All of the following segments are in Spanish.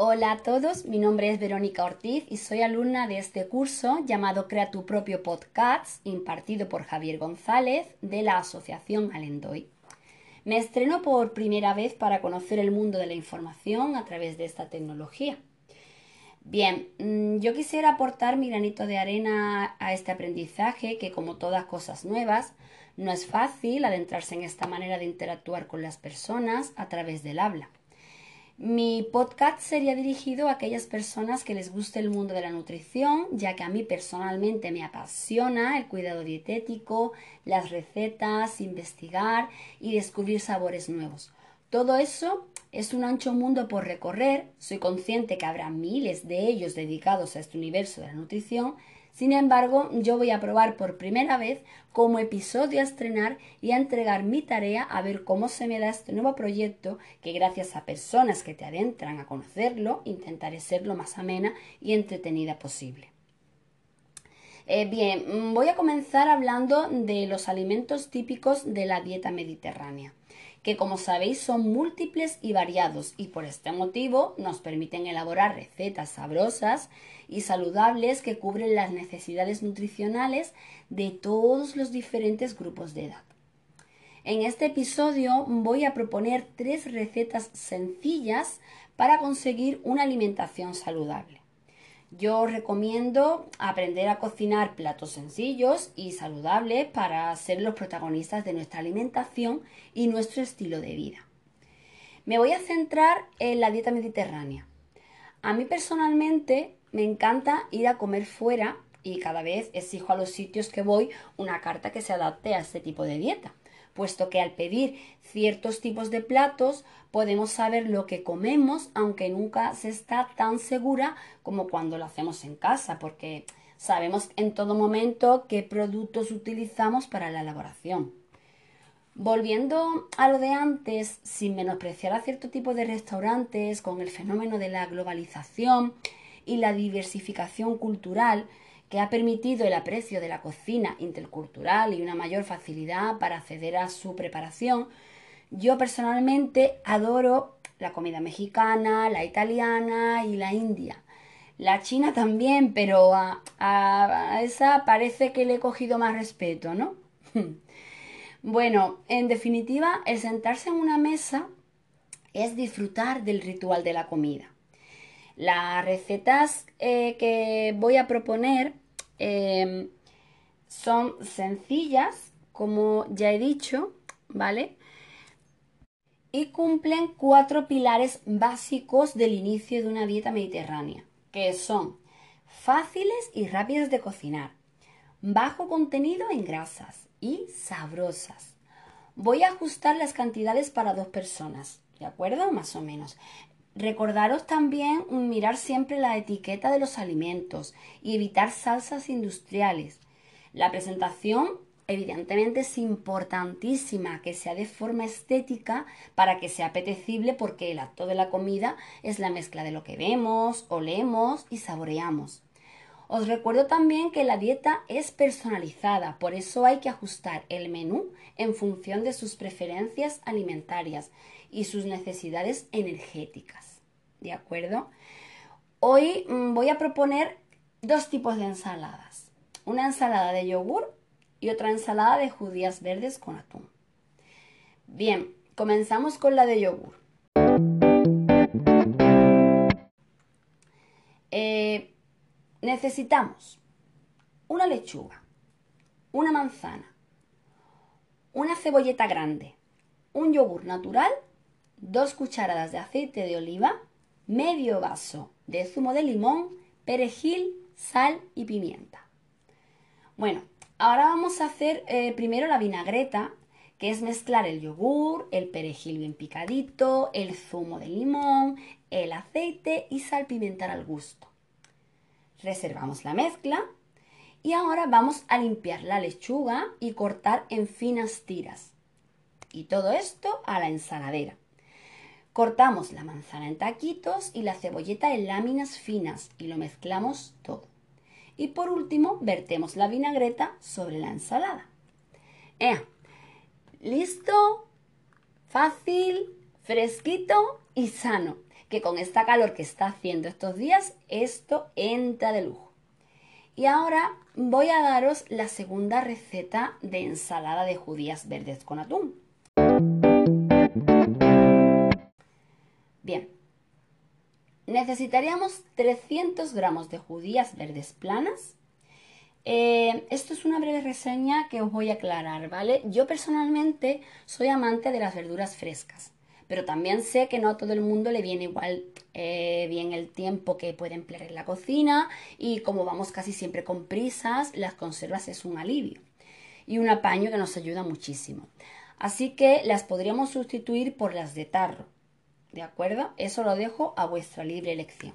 Hola a todos, mi nombre es Verónica Ortiz y soy alumna de este curso llamado Crea tu propio podcast, impartido por Javier González de la Asociación Alendoy. Me estreno por primera vez para conocer el mundo de la información a través de esta tecnología. Bien, mm, yo quisiera aportar mi granito de arena a este aprendizaje que como todas cosas nuevas, no es fácil adentrarse en esta manera de interactuar con las personas a través del habla. Mi podcast sería dirigido a aquellas personas que les guste el mundo de la nutrición, ya que a mí personalmente me apasiona el cuidado dietético, las recetas, investigar y descubrir sabores nuevos. Todo eso es un ancho mundo por recorrer, soy consciente que habrá miles de ellos dedicados a este universo de la nutrición, sin embargo, yo voy a probar por primera vez como episodio a estrenar y a entregar mi tarea a ver cómo se me da este nuevo proyecto que gracias a personas que te adentran a conocerlo, intentaré ser lo más amena y entretenida posible. Eh, bien, voy a comenzar hablando de los alimentos típicos de la dieta mediterránea que como sabéis son múltiples y variados y por este motivo nos permiten elaborar recetas sabrosas y saludables que cubren las necesidades nutricionales de todos los diferentes grupos de edad. En este episodio voy a proponer tres recetas sencillas para conseguir una alimentación saludable. Yo recomiendo aprender a cocinar platos sencillos y saludables para ser los protagonistas de nuestra alimentación y nuestro estilo de vida. Me voy a centrar en la dieta mediterránea. A mí personalmente me encanta ir a comer fuera y cada vez exijo a los sitios que voy una carta que se adapte a este tipo de dieta puesto que al pedir ciertos tipos de platos podemos saber lo que comemos, aunque nunca se está tan segura como cuando lo hacemos en casa, porque sabemos en todo momento qué productos utilizamos para la elaboración. Volviendo a lo de antes, sin menospreciar a cierto tipo de restaurantes, con el fenómeno de la globalización y la diversificación cultural, que ha permitido el aprecio de la cocina intercultural y una mayor facilidad para acceder a su preparación, yo personalmente adoro la comida mexicana, la italiana y la india. La china también, pero a, esa parece que le he cogido más respeto, ¿no? bueno, en definitiva, el sentarse en una mesa es disfrutar del ritual de la comida. Las recetas eh, que voy a proponer em, son sencillas, como ya he dicho, ¿vale? Y cumplen cuatro pilares básicos del inicio de una dieta mediterránea, que son fáciles y rápidas de cocinar, bajo contenido en grasas y sabrosas. Voy a ajustar las cantidades para dos personas, ¿de acuerdo? Más o menos. Recordaros también mirar siempre la etiqueta de los alimentos y evitar salsas industriales. La presentación evidentemente es importantísima que sea de forma estética para que sea apetecible porque el acto de la comida es la mezcla de lo que vemos, olemos y saboreamos. Os recuerdo también que la dieta es personalizada, por eso hay que ajustar el menú en función de sus preferencias alimentarias y sus necesidades energéticas. ¿De acuerdo? Hoy mm, voy a proponer dos tipos de ensaladas. Una ensalada de yogur y otra ensalada de judías verdes con atún. Bien, comenzamos con la de yogur. Eh, necesitamos una lechuga, una manzana, una cebolleta grande, un yogur natural, dos cucharadas de aceite de oliva, medio vaso de zumo de limón, perejil, sal y pimienta. Bueno, ahora vamos a hacer eh, primero la vinagreta, que es mezclar el yogur, el perejil bien picadito, el zumo de limón, el aceite y salpimentar al gusto. Reservamos la mezcla y ahora vamos a limpiar la lechuga y cortar en finas tiras. Y todo esto a la ensaladera. Cortamos la manzana en taquitos y la cebolleta en láminas finas y lo mezclamos todo. Y por último, vertemos la vinagreta sobre la ensalada. ¡Eh! ¿Listo? Fácil, fresquito y sano. que con esta calor que está haciendo estos días, esto entra de lujo. Y ahora voy a daros la segunda receta de ensalada de judías verdes con atún. Bien, necesitaríamos 300 gramos de judías verdes planas. Eh, esto es una breve reseña que os voy a aclarar, ¿vale? Yo personalmente soy amante de las verduras frescas, pero también sé que no a todo el mundo le viene igual eh, bien el tiempo que puede emplear en la cocina y como vamos casi siempre con prisas, las conservas es un alivio y un apaño que nos ayuda muchísimo. Así que las podríamos sustituir por las de tarro ¿De acuerdo? Eso lo dejo a vuestra libre elección.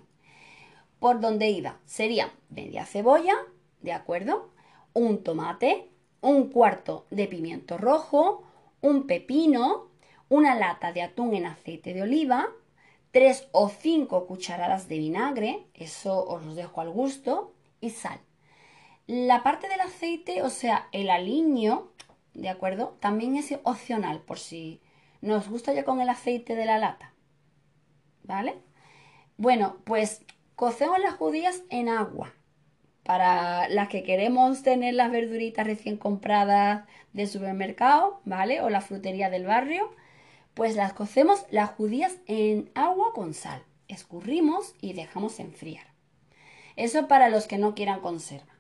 Por donde iba, sería media cebolla, ¿de acuerdo? Un tomate, un cuarto de pimiento rojo, un pepino, una lata de atún en aceite de oliva, tres o cinco cucharadas de vinagre, eso os lo dejo al gusto, y sal. La parte del aceite, o sea, el aliño, ¿de acuerdo? También es opcional por si nos gusta ya con el aceite de la lata. ¿Vale? Bueno, pues cocemos las judías en agua. Para las que queremos tener las verduritas recién compradas del supermercado, ¿vale? O la frutería del barrio, pues las cocemos las judías en agua con sal. Escurrimos y dejamos enfriar. Eso para los que no quieran conserva.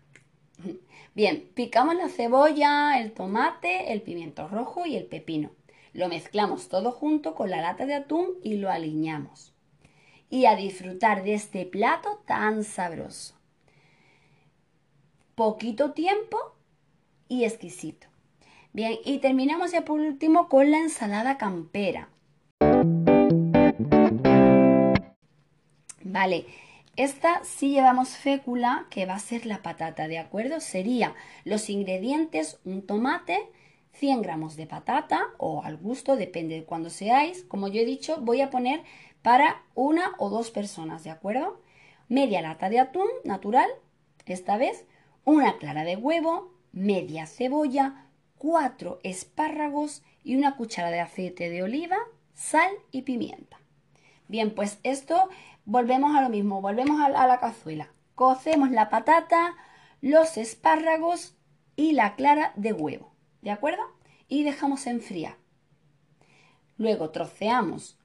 Bien, picamos la cebolla, el tomate, el pimiento rojo y el pepino. Lo mezclamos todo junto con la lata de atún y lo aliñamos y a disfrutar de este plato tan sabroso. Poquito tiempo y exquisito. Bien, y terminamos ya por último con la ensalada campera. Vale, esta sí llevamos fécula, que va a ser la patata, ¿de acuerdo? Sería los ingredientes, un tomate, 100 gramos de patata o al gusto, depende de cuándo seáis. Como yo he dicho, voy a poner para una o dos personas, ¿de acuerdo? Media lata de atún natural, esta vez, una clara de huevo, media cebolla, cuatro espárragos y una cuchara de aceite de oliva, sal y pimienta. Bien, pues esto volvemos a lo mismo, volvemos a la, cazuela. Cocemos la patata, los espárragos y la clara de huevo, ¿de acuerdo? Y dejamos enfriar. Luego troceamos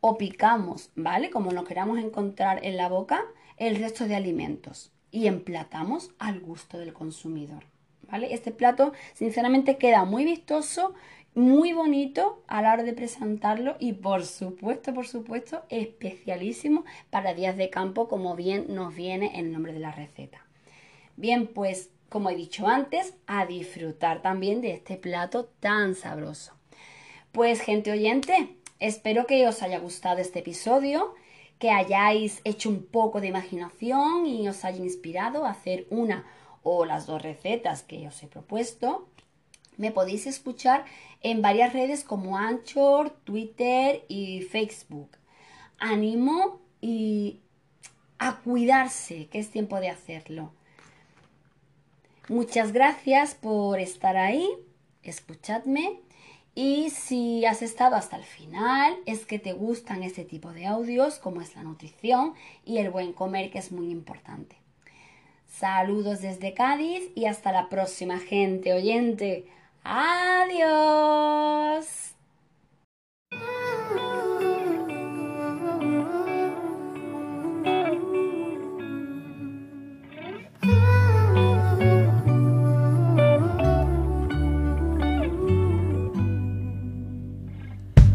o picamos, ¿vale? Como nos queramos encontrar en la boca, el resto de alimentos y emplatamos al gusto del consumidor, ¿vale? Este plato sinceramente queda muy vistoso, muy bonito a la hora de presentarlo y por supuesto, por supuesto, especialísimo para días de campo como bien nos viene el nombre de la receta. Bien, pues como he dicho antes, a disfrutar también de este plato tan sabroso. Pues gente oyente, Espero que os haya gustado este episodio, que hayáis hecho un poco de imaginación y os haya inspirado a hacer una o las dos recetas que os he propuesto. Me podéis escuchar en varias redes como Anchor, Twitter y Facebook. Animo y a cuidarse, que es tiempo de hacerlo. Muchas gracias por estar ahí. Escuchadme y si has estado hasta el final, es que te gustan este tipo de audios, como es la nutrición y el buen comer, que es muy importante. Saludos desde Cádiz y hasta la próxima gente oyente. Adiós.